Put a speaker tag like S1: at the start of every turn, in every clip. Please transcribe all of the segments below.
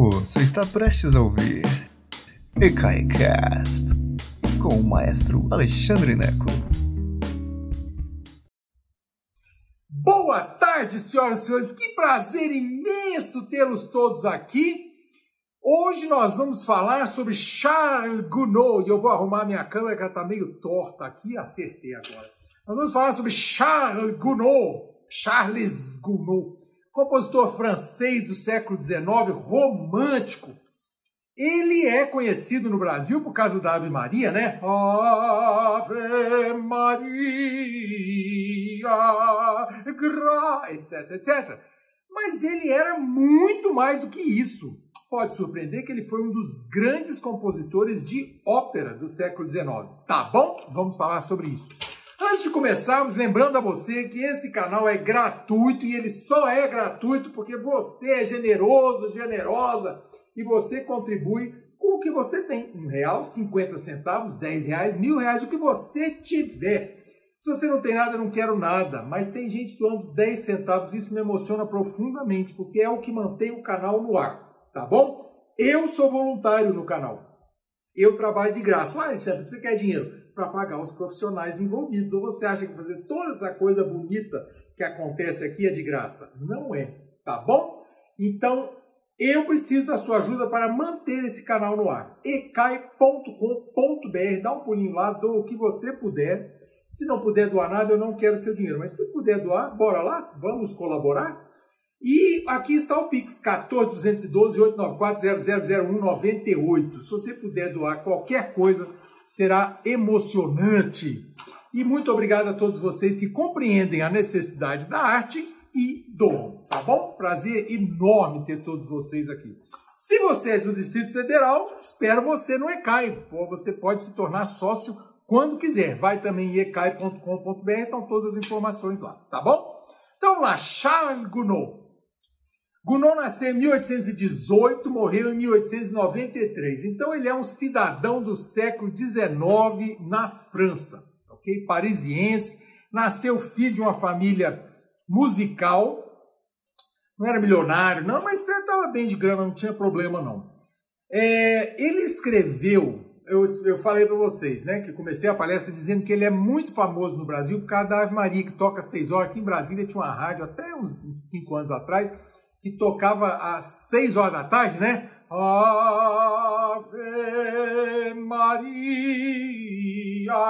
S1: Você está prestes a ouvir EKAICAST com o maestro Alexandre Neco.
S2: Boa tarde, senhoras e senhores. Que prazer imenso tê-los todos aqui. Hoje nós vamos falar sobre Charles Gounod. E eu vou arrumar minha câmera que ela está meio torta aqui. Acertei agora. Nós vamos falar sobre Charles Gounod. Charles Gounod compositor francês do século XIX, romântico. Ele é conhecido no Brasil por causa da Ave Maria, né? Ave Maria, gra, etc, etc. Mas ele era muito mais do que isso. Pode surpreender que ele foi um dos grandes compositores de ópera do século XIX. Tá bom? Vamos falar sobre isso. Antes de começarmos, lembrando a você que esse canal é gratuito e ele só é gratuito porque você é generoso, generosa e você contribui com o que você tem. Um real, 50 centavos, 10 reais, mil reais, o que você tiver. Se você não tem nada, eu não quero nada, mas tem gente doando 10 centavos, isso me emociona profundamente, porque é o que mantém o canal no ar, tá bom? Eu sou voluntário no canal. Eu trabalho de graça. Olha, Alexandre, você quer dinheiro? Para pagar os profissionais envolvidos. Ou você acha que fazer toda essa coisa bonita que acontece aqui é de graça? Não é, tá bom? Então, eu preciso da sua ajuda para manter esse canal no ar. ecai.com.br, dá um pulinho lá, doa o que você puder. Se não puder doar nada, eu não quero seu dinheiro. Mas se puder doar, bora lá, vamos colaborar. E aqui está o Pix, 14 894 000198. Se você puder doar qualquer coisa, será emocionante. E muito obrigado a todos vocês que compreendem a necessidade da arte e doam, tá bom? Prazer enorme ter todos vocês aqui. Se você é do Distrito Federal, espero você no ECAI. Você pode se tornar sócio quando quiser. Vai também em ecai.com.br, estão todas as informações lá, tá bom? Então lá, Charles Gounod. Gounod nasceu em 1818, morreu em 1893. Então ele é um cidadão do século XIX na França, ok? Parisiense. Nasceu filho de uma família musical. Não era milionário, não, mas estava bem de grana, não tinha problema não. É, ele escreveu, eu, eu falei para vocês, né, que comecei a palestra dizendo que ele é muito famoso no Brasil por causa da Ave Maria, que toca seis horas. Aqui em Brasília tinha uma rádio até uns cinco anos atrás tocava às seis horas da tarde, né? Ave Maria,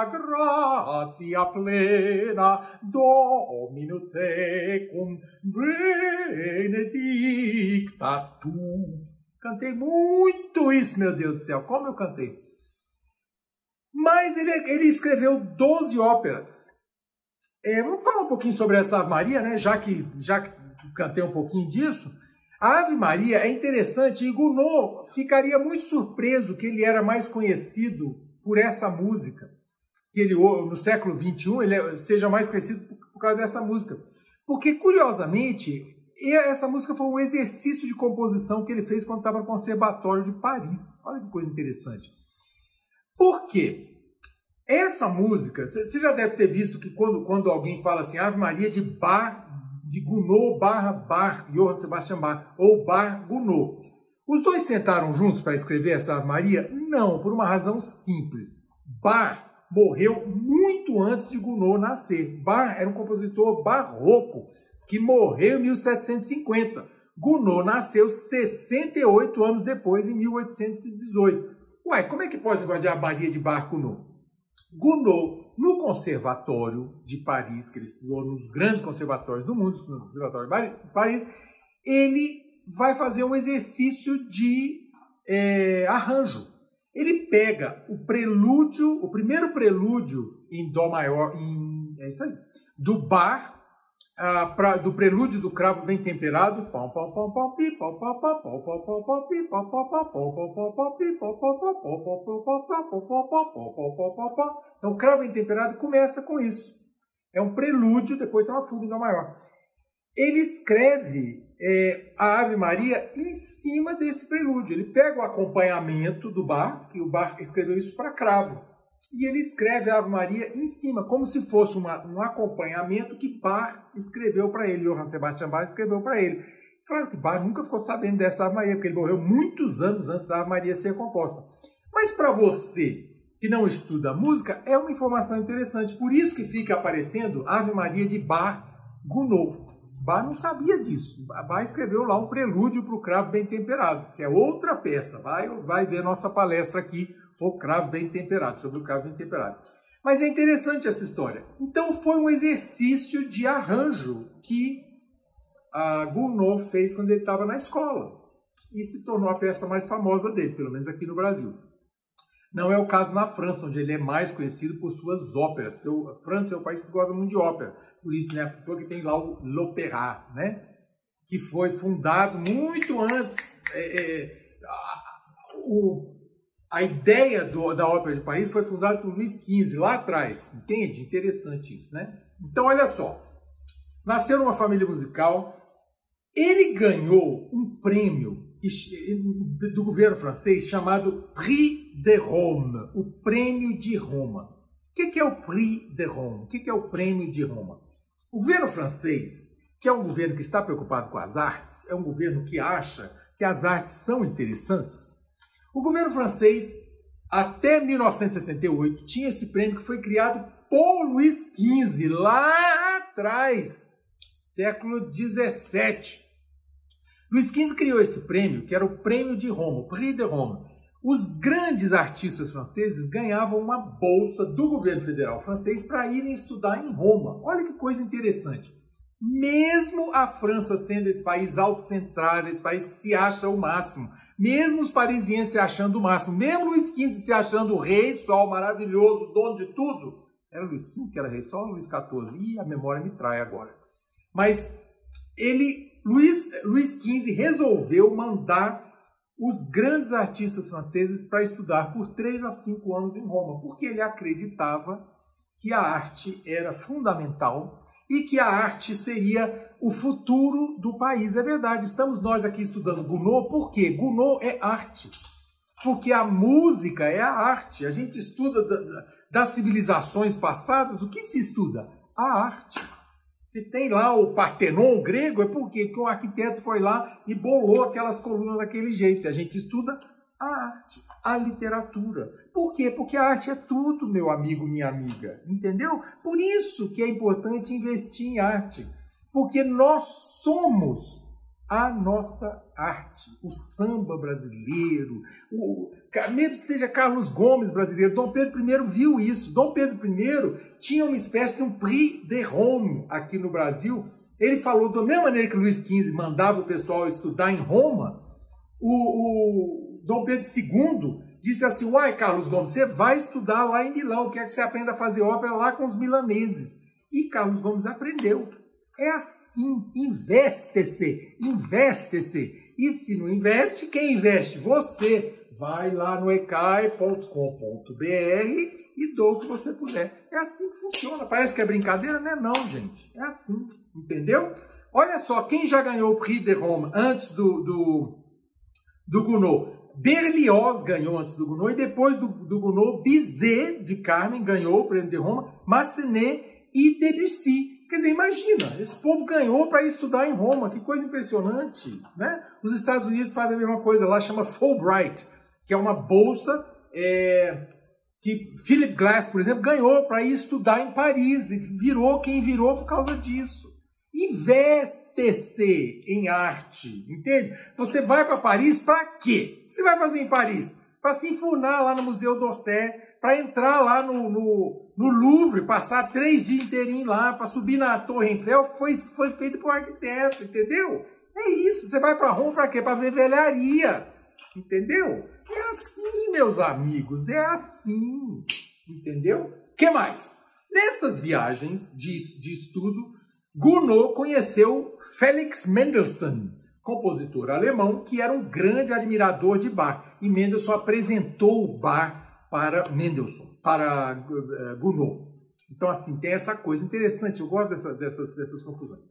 S2: gratia plena, Domino tecum, benedicta tu. Cantei muito isso, meu Deus do céu, como eu cantei. Mas ele, ele escreveu 12 óperas. É, vamos falar um pouquinho sobre essa Ave Maria, né? Já que, já que cantei um pouquinho disso. A Ave Maria é interessante e Gounod ficaria muito surpreso que ele era mais conhecido por essa música, que ele no século XXI ele é, seja mais conhecido por, por causa dessa música. Porque, curiosamente, essa música foi um exercício de composição que ele fez quando estava no Conservatório de Paris. Olha que coisa interessante. Por quê? Essa música, você já deve ter visto que quando, quando alguém fala assim, Ave Maria de Bar de Gounod barra Bar, Johann Sebastian Bach, ou Bar Gounod. Os dois sentaram juntos para escrever essa Ave Maria? Não, por uma razão simples. Bar morreu muito antes de Gounod nascer. Bar era um compositor barroco que morreu em 1750. Gounod nasceu 68 anos depois, em 1818. Ué, como é que pode de a Maria de Bar Gounod? Gounod no Conservatório de Paris, que ele estudou nos grandes conservatórios do mundo, no Conservatório de Paris, ele vai fazer um exercício de é, arranjo. Ele pega o prelúdio, o primeiro prelúdio em Dó maior, em, é isso aí, do bar ah, pra, do prelúdio do cravo bem temperado. Então, o cravo bem temperado começa com isso. É um prelúdio, depois tem uma fuga em Dó maior. Ele escreve é, a Ave Maria em cima desse prelúdio. Ele pega o acompanhamento do bar, que o bar escreveu isso para cravo e ele escreve a Ave Maria em cima, como se fosse uma, um acompanhamento que Bach escreveu para ele, Johann Sebastian Bach escreveu para ele. Claro que Bach nunca ficou sabendo dessa Ave Maria, porque ele morreu muitos anos antes da Ave Maria ser composta. Mas para você que não estuda música, é uma informação interessante. Por isso que fica aparecendo Ave Maria de Bar Gounod. Bar não sabia disso. Bar escreveu lá um prelúdio para o cravo bem temperado, que é outra peça. Vai, vai ver nossa palestra aqui, o cravo bem temperado, sobre o cravo bem temperado. Mas é interessante essa história. Então foi um exercício de arranjo que a Gounod fez quando ele estava na escola. E se tornou a peça mais famosa dele, pelo menos aqui no Brasil. Não é o caso na França, onde ele é mais conhecido por suas óperas, porque a França é um país que gosta muito de ópera. Por isso, né, porque tem lá o L'Opéra, né, que foi fundado muito antes. É, é, a, o, a ideia do, da ópera de Paris foi fundada por Luís XV, lá atrás. Entende? Interessante isso, né? Então, olha só. Nasceu numa família musical, ele ganhou um prêmio do governo francês chamado Prix de Rome, o Prêmio de Roma. O que é o Prix de Rome? O que é o Prêmio de Roma? O governo francês, que é um governo que está preocupado com as artes, é um governo que acha que as artes são interessantes. O governo francês, até 1968, tinha esse prêmio que foi criado por Luís XV, lá atrás, século 17. Luís XV criou esse prêmio, que era o Prêmio de Roma, o Prix de Roma. Os grandes artistas franceses ganhavam uma bolsa do governo federal francês para irem estudar em Roma. Olha que coisa interessante. Mesmo a França sendo esse país autocentrado, esse país que se acha o máximo, mesmo os parisienses se achando o máximo, mesmo Luís XV se achando o rei sol maravilhoso, dono de tudo, era Luís XV que era rei sol ou Luís XIV? Ih, a memória me trai agora. Mas ele Luís, Luís XV resolveu mandar os grandes artistas franceses para estudar por três a cinco anos em Roma, porque ele acreditava que a arte era fundamental e que a arte seria o futuro do país. É verdade, estamos nós aqui estudando Gounod, por quê? Gounod é arte. Porque a música é a arte. A gente estuda das civilizações passadas, o que se estuda? A arte. Se tem lá o Partenon grego, é porque que o arquiteto foi lá e bolou aquelas colunas daquele jeito. A gente estuda a arte, a literatura. Por quê? Porque a arte é tudo, meu amigo, minha amiga. Entendeu? Por isso que é importante investir em arte. Porque nós somos a nossa arte, o samba brasileiro, o, mesmo seja Carlos Gomes brasileiro, Dom Pedro I viu isso. Dom Pedro I tinha uma espécie de um prix de Rome aqui no Brasil. Ele falou, da mesma maneira que Luís XV mandava o pessoal estudar em Roma, o, o Dom Pedro II disse assim, uai, Carlos Gomes, você vai estudar lá em Milão, quer que você aprenda a fazer ópera lá com os milaneses. E Carlos Gomes aprendeu. É assim, investe-se, investe-se. E se não investe, quem investe? Você. Vai lá no ecai.com.br e dou o que você puder. É assim que funciona. Parece que é brincadeira, não é não, gente. É assim, entendeu? Olha só, quem já ganhou o Prix de Rome antes do, do, do Gounod? Berlioz ganhou antes do Gounod e depois do, do Gounod, Bizet de Carmen ganhou o prêmio de Roma, Massenet e Debussy. Quer dizer, imagina, esse povo ganhou para estudar em Roma, que coisa impressionante, né? Os Estados Unidos fazem a mesma coisa lá, chama Fulbright, que é uma bolsa é, que Philip Glass, por exemplo, ganhou para ir estudar em Paris e virou quem virou por causa disso. Investe-se em arte, entende? Você vai para Paris para quê? O que você vai fazer em Paris? Para se enfurnar lá no Museu d'Orsay, para entrar lá no, no, no, Louvre, passar três dias inteirinho lá, para subir na Torre Eiffel, que foi, foi feito por um arquiteto, entendeu? É isso, você vai para Roma para quê? Para ver velharia, entendeu? É assim, meus amigos, é assim, entendeu? que mais? Nessas viagens de, de estudo, Gounod conheceu Felix Mendelssohn, compositor alemão que era um grande admirador de Bach. E Mendelssohn apresentou Bach para Mendelssohn, para uh, Gounod. Então, assim, tem essa coisa interessante, eu gosto dessa, dessas, dessas confusões.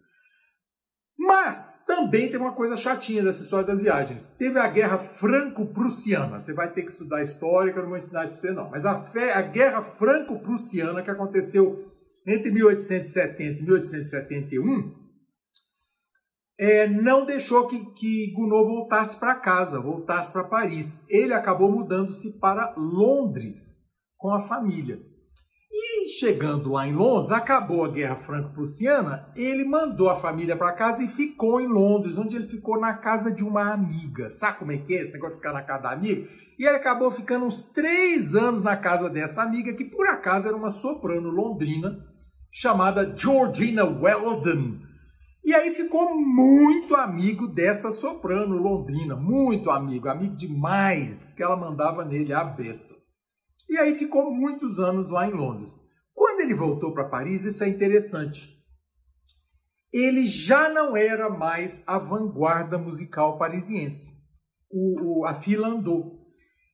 S2: Mas também tem uma coisa chatinha dessa história das viagens. Teve a Guerra Franco-Prussiana. Você vai ter que estudar história, que eu não vou ensinar isso para você, não. Mas a, fé, a Guerra Franco-Prussiana, que aconteceu entre 1870 e 1871, é, não deixou que, que Gounod voltasse para casa, voltasse para Paris. Ele acabou mudando-se para Londres com a família. E chegando lá em Londres, acabou a Guerra Franco-Prussiana, ele mandou a família para casa e ficou em Londres, onde ele ficou na casa de uma amiga. Sabe como é que é esse negócio de ficar na casa da amiga? E ele acabou ficando uns três anos na casa dessa amiga, que por acaso era uma soprano londrina, chamada Georgina Weldon. E aí ficou muito amigo dessa soprano londrina, muito amigo, amigo demais, que ela mandava nele a beça. E aí ficou muitos anos lá em Londres. Quando ele voltou para Paris, isso é interessante. Ele já não era mais a vanguarda musical parisiense. O, o, a fila andou.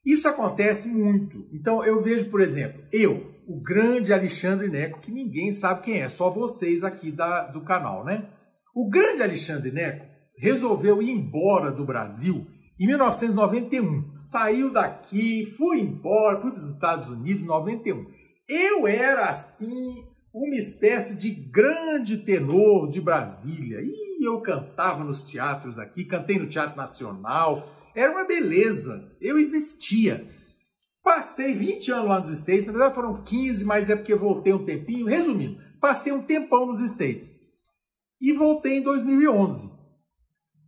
S2: Isso acontece muito. Então eu vejo, por exemplo, eu, o grande Alexandre Neco, que ninguém sabe quem é, só vocês aqui da, do canal, né? O grande Alexandre Neco resolveu ir embora do Brasil em 1991. Saiu daqui, fui embora, fui para os Estados Unidos em 91. Eu era assim uma espécie de grande tenor de Brasília. E eu cantava nos teatros aqui, cantei no Teatro Nacional. Era uma beleza. Eu existia. Passei 20 anos lá nos States, na verdade foram 15, mas é porque voltei um tempinho. Resumindo, passei um tempão nos States. E voltei em 2011.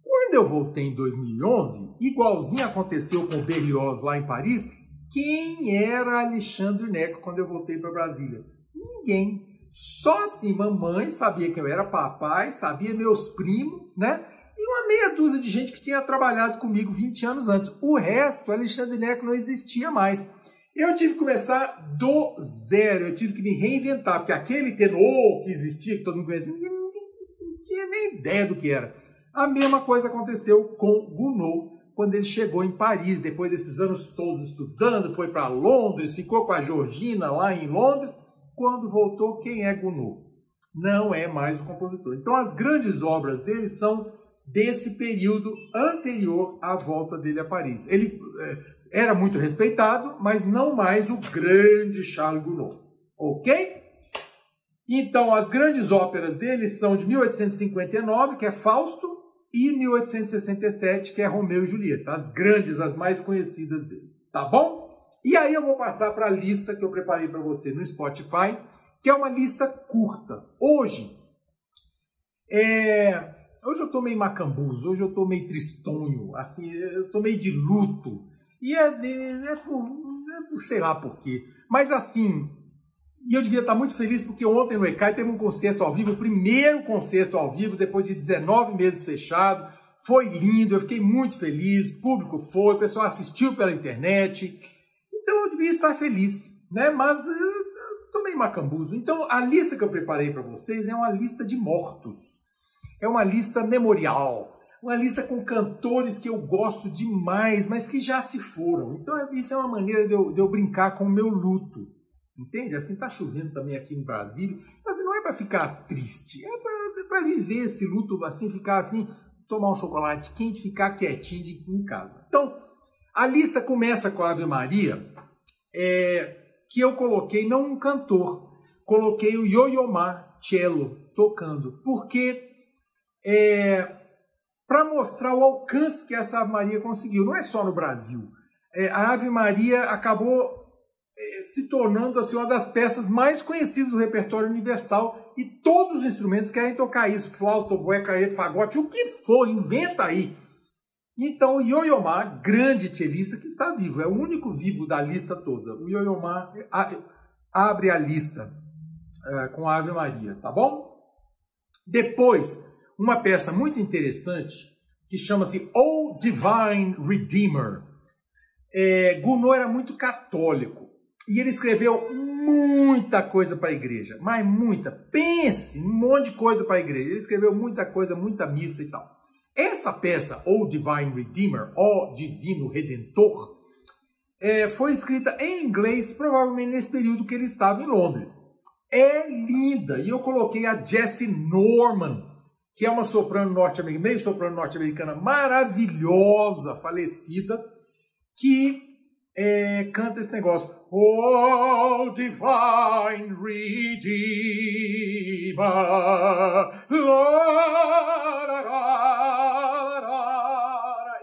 S2: Quando eu voltei em 2011, igualzinho aconteceu com o Berlioz lá em Paris, quem era Alexandre Neco quando eu voltei para Brasília? Ninguém. Só assim, mamãe sabia que eu era papai, sabia meus primos, né? Meia dúzia de gente que tinha trabalhado comigo 20 anos antes. O resto, Alexandre Neco não existia mais. Eu tive que começar do zero, eu tive que me reinventar, porque aquele tenor que existia, que todo mundo conhecia, não tinha nem ideia do que era. A mesma coisa aconteceu com Gounod quando ele chegou em Paris, depois desses anos todos estudando, foi para Londres, ficou com a Georgina lá em Londres. Quando voltou, quem é Gounod? Não é mais o compositor. Então as grandes obras dele são desse período anterior à volta dele a Paris. Ele é, era muito respeitado, mas não mais o grande Charles Gounod. Ok? Então, as grandes óperas dele são de 1859, que é Fausto, e 1867, que é Romeu e Julieta, as grandes, as mais conhecidas dele, tá bom? E aí eu vou passar para a lista que eu preparei para você no Spotify, que é uma lista curta. Hoje, é... hoje eu tô meio hoje eu tô meio tristonho, assim, eu tô meio de luto. E é, é, por, é por sei lá por quê. Mas assim, e eu devia estar muito feliz porque ontem no ECAI teve um concerto ao vivo, o primeiro concerto ao vivo, depois de 19 meses fechado. Foi lindo, eu fiquei muito feliz, o público foi, o pessoal assistiu pela internet. Então eu devia estar feliz, né? Mas eu tô meio macambuzo. Então a lista que eu preparei para vocês é uma lista de mortos. É uma lista memorial. Uma lista com cantores que eu gosto demais, mas que já se foram. Então isso é uma maneira de eu, de eu brincar com o meu luto. Entende? Assim, está chovendo também aqui no Brasil, mas não é para ficar triste, é para viver esse luto, assim, ficar assim, tomar um chocolate quente, ficar quietinho de, em casa. Então, a lista começa com a Ave Maria, é, que eu coloquei não um cantor, coloquei o Yoyomar Cello tocando, porque é, para mostrar o alcance que essa Ave Maria conseguiu, não é só no Brasil. É, a Ave Maria acabou eh, se tornando assim, uma das peças mais conhecidas do repertório universal e todos os instrumentos querem tocar isso, flauta, oboé, carreta, fagote, o que for, inventa aí. Então, o Yoyomá, grande cellista que está vivo, é o único vivo da lista toda. O Yoyomá abre a lista é, com a Ave Maria, tá bom? Depois, uma peça muito interessante que chama-se O Divine Redeemer. É, Gounod era muito católico. E ele escreveu muita coisa para a igreja, mas muita. Pense, um monte de coisa para a igreja. Ele escreveu muita coisa, muita missa e tal. Essa peça, O Divine Redeemer, O Divino Redentor, é, foi escrita em inglês, provavelmente nesse período que ele estava em Londres. É linda. E eu coloquei a Jessie Norman, que é uma soprano norte-americana, meio soprano norte-americana maravilhosa, falecida, que é, canta esse negócio. Oh, divine Redeemer.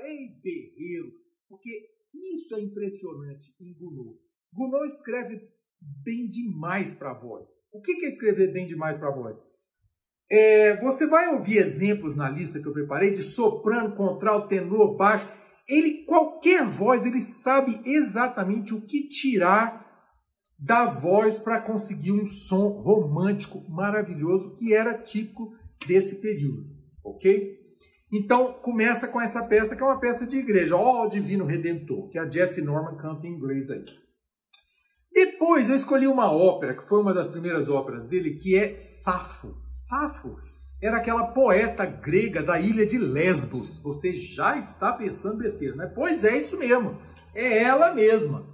S2: Ei, berreiro. Porque isso é impressionante em Gounod. Gounod escreve bem demais para a voz. O que é escrever bem demais para a voz? É, você vai ouvir exemplos na lista que eu preparei de soprano, contralto, tenor, baixo. Ele, qualquer voz, ele sabe exatamente o que tirar da voz para conseguir um som romântico maravilhoso que era típico desse período, ok? Então começa com essa peça que é uma peça de igreja, ó oh, Divino Redentor, que a Jessie Norman canta em inglês aí. Depois eu escolhi uma ópera, que foi uma das primeiras óperas dele, que é Safo. Safo era aquela poeta grega da ilha de Lesbos. Você já está pensando besteira, né? Pois é, isso mesmo. É ela mesma.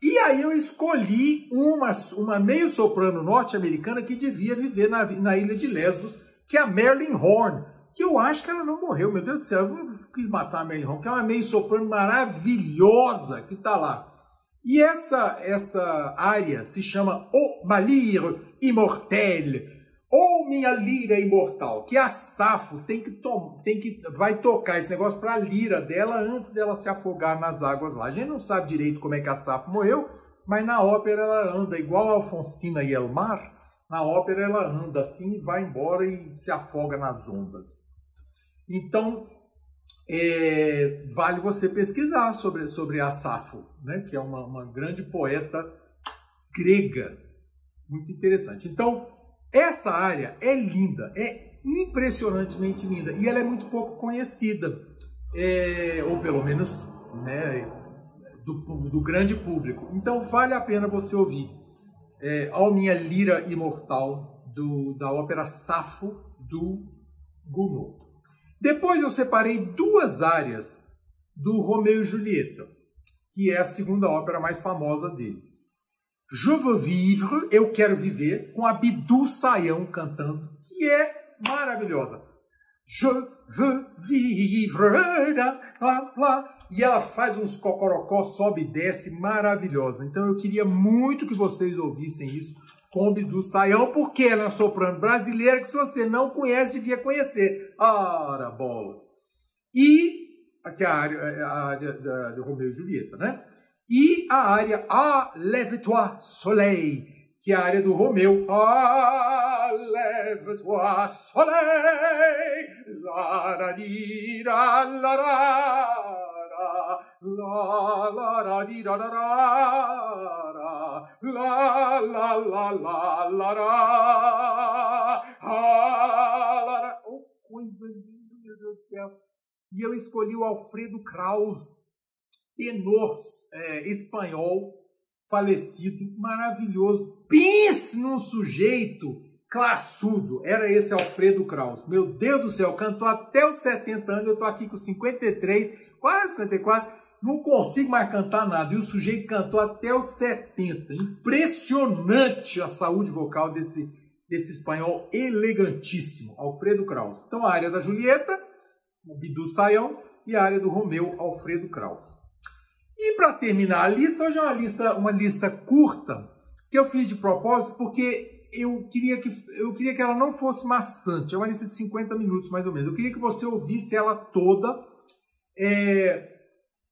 S2: E aí eu escolhi uma, uma meio-soprano norte-americana que devia viver na, na ilha de Lesbos, que é a Marilyn Horn. Que eu acho que ela não morreu, meu Deus do céu. Eu quis matar a Marilyn Horn, que é uma meio-soprano maravilhosa que está lá. E essa, essa área se chama O Malir Immortel, ou Minha Lira Imortal, que a Safo tem que, tem que vai tocar esse negócio para a lira dela antes dela se afogar nas águas lá. A gente não sabe direito como é que a Safo morreu, mas na ópera ela anda igual a Alfonsina e Elmar, na ópera ela anda assim, vai embora e se afoga nas ondas. Então, é, vale você pesquisar sobre, sobre a Safo, né, que é uma, uma grande poeta grega. Muito interessante. Então, essa área é linda, é impressionantemente linda e ela é muito pouco conhecida, é, ou pelo menos né, do, do, grande público. Então, vale a pena você ouvir é, a minha lira imortal do, da ópera Safo do Gounod. Depois eu separei duas áreas do Romeu e Julieta, que é a segunda ópera mais famosa dele. Je veux vivre, Eu Quero Viver, com a Bidu Sayão cantando, que é maravilhosa. Je veux vivre, lá, lá. E ela faz uns cocorocó, sobe e desce, maravilhosa. Então eu queria muito que vocês ouvissem isso Kombi do Saião, porque ela é uma soprano brasileira que se você não conhece, devia conhecer. Ora, bola! E aqui é a área, é a área da, do Romeu e Julieta, né? E a área A Lève-toi Soleil, que é a área do Romeu. Ah, lève-toi soleil, la la la la la la la oh coisa linda meu Deus do céu e eu escolhi o Alfredo Kraus tenor é, espanhol falecido maravilhoso pense num sujeito classudo era esse Alfredo Kraus meu Deus do céu cantou até os 70 anos eu tô aqui com 53 quase 54, não consigo mais cantar nada. E o sujeito cantou até os 70. Impressionante a saúde vocal desse, desse espanhol elegantíssimo, Alfredo Kraus. Então, a área da Julieta, o Bidu Saião, e a área do Romeu, Alfredo Kraus. E para terminar a lista, hoje é uma lista, uma lista curta, que eu fiz de propósito, porque eu queria, que, eu queria que ela não fosse maçante. É uma lista de 50 minutos, mais ou menos. Eu queria que você ouvisse ela toda é,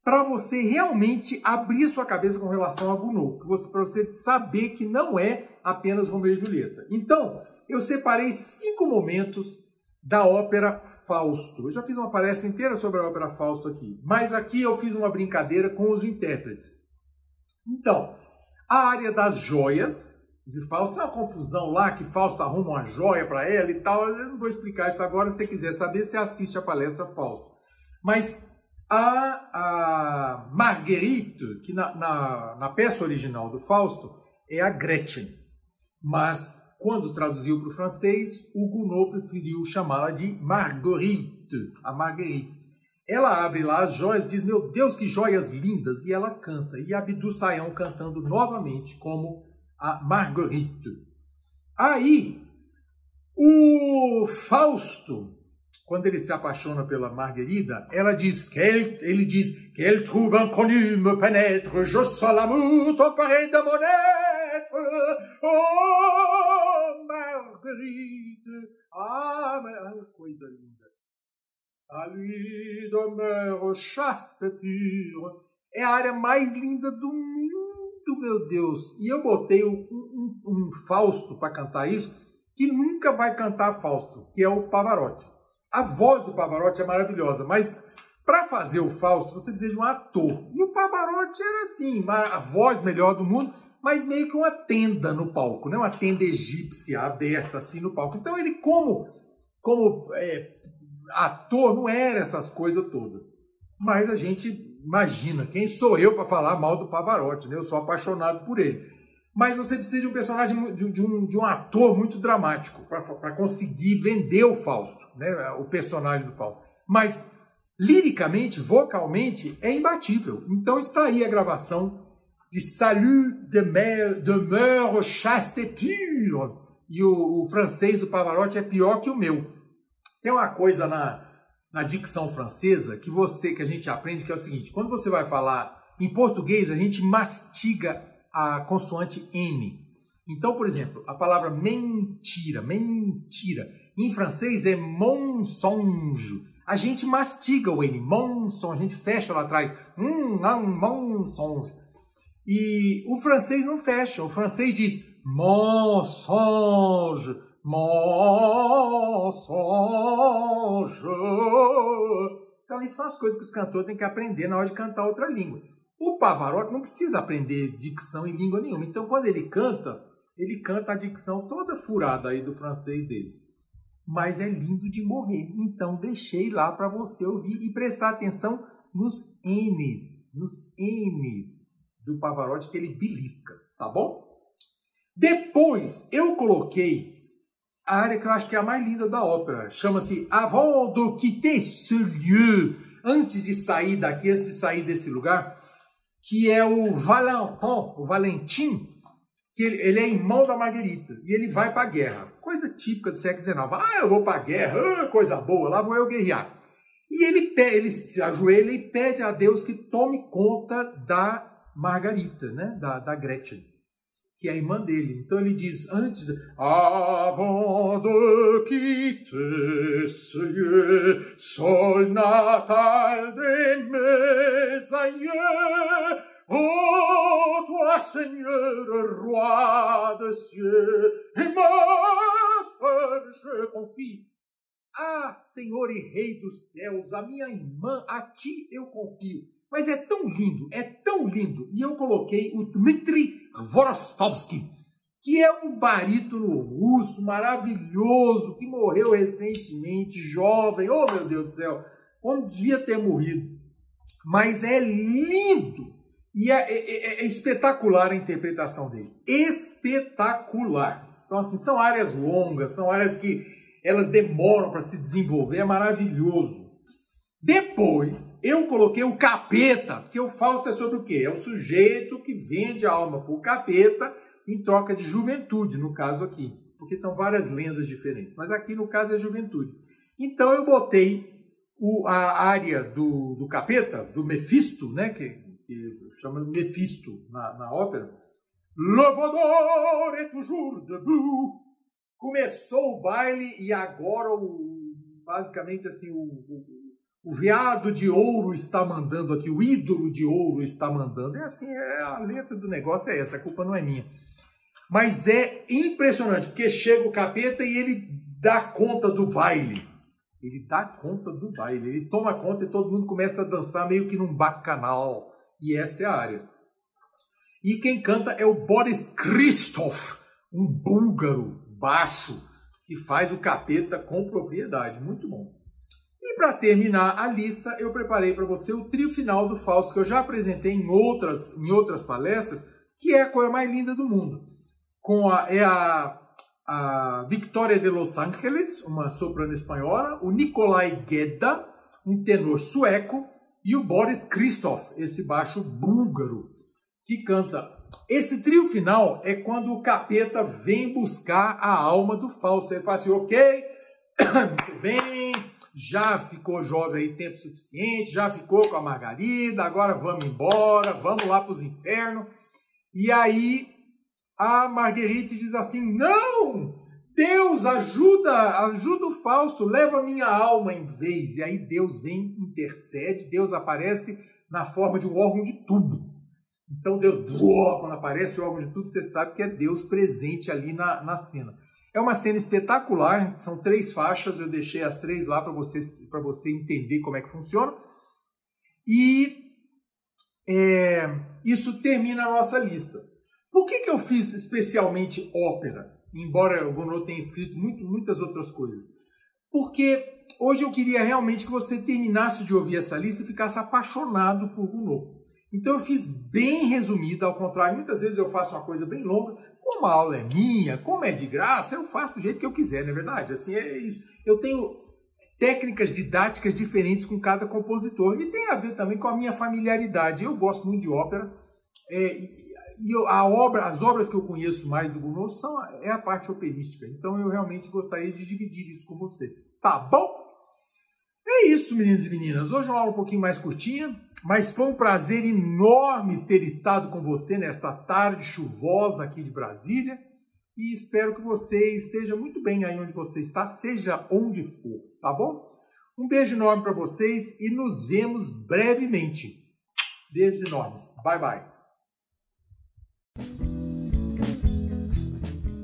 S2: para você realmente abrir sua cabeça com relação a Gounod, para você saber que não é apenas Romeu e Julieta. Então, eu separei cinco momentos da ópera Fausto. Eu já fiz uma palestra inteira sobre a ópera Fausto aqui, mas aqui eu fiz uma brincadeira com os intérpretes. Então, a área das joias de Fausto, tem uma confusão lá que Fausto arruma uma joia para ela e tal. Eu não vou explicar isso agora. Se você quiser saber, você assiste a palestra Fausto. Mas a, a Marguerite, que na, na, na, peça original do Fausto é a Gretchen, mas quando traduziu para o francês, o Gounod preferiu chamá-la de Marguerite, a Marguerite. Ela abre lá as joias, diz, meu Deus, que joias lindas, e ela canta, e Abdu Sayão cantando novamente como a Marguerite. Aí, o Fausto quando ele se apaixona pela Marguerida, ela diz, ele diz, quel trouble inconnu me pénètre, je sens l'amour t'emparé de mon être, oh Marguerite, ah, mas, coisa linda. Salut demeure chaste pure, é a área mais linda do mundo, meu Deus. E eu botei um, um, um Fausto para cantar isso, que nunca vai cantar Fausto, que é o Pavarotti. A voz do Pavarotti é maravilhosa, mas para fazer o Fausto você precisa de um ator. E o Pavarotti era assim, a voz melhor do mundo, mas meio que uma tenda no palco, né? uma tenda egípcia aberta assim no palco. Então ele, como, como é, ator, não era essas coisas todas. Mas a gente imagina, quem sou eu para falar mal do Pavarotti, né? Eu sou apaixonado por ele. Mas você precisa de um personagem, de, de um, de um ator muito dramático para conseguir vender o Fausto, né? o personagem do Fausto. Mas, liricamente, vocalmente, é imbatível. Então está aí a gravação de Salut de demeure chaste pure. E o, o francês do Pavarotti é pior que o meu. Tem uma coisa na, na dicção francesa que você que a gente aprende que é o seguinte: quando você vai falar em português, a gente mastiga a consoante N. Então, por exemplo, a palavra mentira, mentira, em francês é mensonge. A gente mastiga o N, mensonge, a gente fecha lá atrás, hum, não, mensonge. E o francês não fecha, o francês diz mensonge, mensonge. Então, isso são as coisas que os cantores têm que aprender na hora de cantar outra língua. O Pavarotti não precisa aprender dicção em língua nenhuma. Então, quando ele canta, ele canta a dicção toda furada aí do francês dele. Mas é lindo de morrer. Então, deixei lá para você ouvir e prestar atenção nos N's, nos N's do Pavarotti que ele belisca, tá bom? Depois, eu coloquei a área que eu acho que é a mais linda da ópera. Chama-se Avant de quitter ce lieu. Antes de sair daqui, antes de sair desse lugar, que é o Valentin, o Valentim, que ele, ele, é irmão da Marguerita, e ele vai para a guerra. Coisa típica do século XIX. Ah, eu vou para a guerra, ah, coisa boa, lá vou eu guerrear. E ele, ele se ajoelha e pede a Deus que tome conta da Margarita, né? da, da Gretchen que é a irmã dele. Então ele diz antes, avant de quitter ce sol natal de mes aïeux, ô toi Seigneur, roi de cieux, et ma sœur je confie. Ah, Senhor e Rei dos céus, a minha irmã, a ti eu confio. Mas é tão lindo, é tão lindo. E eu coloquei o Dmitry Vorostovsky, que é um barítono russo maravilhoso, que morreu recentemente, jovem. Oh, meu Deus do céu, como devia ter morrido. Mas é lindo. E é, é, é, é espetacular a interpretação dele. Espetacular. Então, assim, são áreas longas, são áreas que elas demoram para se desenvolver, é maravilhoso. Depois, eu coloquei o capeta, porque o Fausto é sobre o quê? É o sujeito que vende a alma o capeta em troca de juventude, no caso aqui. Porque estão várias lendas diferentes, mas aqui no caso é juventude. Então eu botei o, a área do, do capeta, do Mefisto, né, que, que chama Mefisto na, na ópera. Est toujours debout. Começou o baile e agora o, basicamente assim o, o o veado de ouro está mandando aqui, o ídolo de ouro está mandando. É assim, é, a letra do negócio é essa, a culpa não é minha. Mas é impressionante, porque chega o capeta e ele dá conta do baile. Ele dá conta do baile, ele toma conta e todo mundo começa a dançar meio que num bacanal. E essa é a área. E quem canta é o Boris Christoph, um búlgaro baixo, que faz o capeta com propriedade. Muito bom. E para terminar a lista, eu preparei para você o trio final do Fausto, que eu já apresentei em outras, em outras palestras, que é a coisa mais linda do mundo. Com a, é a, a Victoria de Los Angeles, uma soprano espanhola, o Nikolai Gedda, um tenor sueco, e o Boris Christoph, esse baixo búlgaro, que canta. Esse trio final é quando o capeta vem buscar a alma do Fausto. Ele fala assim, ok, muito bem, já ficou jovem aí tempo suficiente, já ficou com a Margarida, agora vamos embora, vamos lá para os infernos. E aí a Marguerite diz assim: Não! Deus, ajuda, ajuda o Fausto, leva minha alma em vez. E aí Deus vem, intercede, Deus aparece na forma de um órgão de tubo. Então Deus, quando aparece o órgão de tubo, você sabe que é Deus presente ali na, na cena. É uma cena espetacular, são três faixas, eu deixei as três lá para você, você entender como é que funciona. E é, isso termina a nossa lista. Por que, que eu fiz especialmente ópera? Embora o Gounod tenha escrito muito, muitas outras coisas. Porque hoje eu queria realmente que você terminasse de ouvir essa lista e ficasse apaixonado por Gounod. Então eu fiz bem resumida, ao contrário, muitas vezes eu faço uma coisa bem longa, como a aula é minha, como é de graça, eu faço do jeito que eu quiser, não é verdade? Assim, é isso. Eu tenho técnicas didáticas diferentes com cada compositor e tem a ver também com a minha familiaridade. Eu gosto muito de ópera, é, e eu, a obra, as obras que eu conheço mais do Gounod são é a parte operística. Então eu realmente gostaria de dividir isso com você. Tá bom? É isso, meninos e meninas. Hoje é uma aula um pouquinho mais curtinha, mas foi um prazer enorme ter estado com você nesta tarde chuvosa aqui de Brasília. E espero que você esteja muito bem aí onde você está, seja onde for, tá bom? Um beijo enorme para vocês e nos vemos brevemente. Beijos enormes. Bye bye.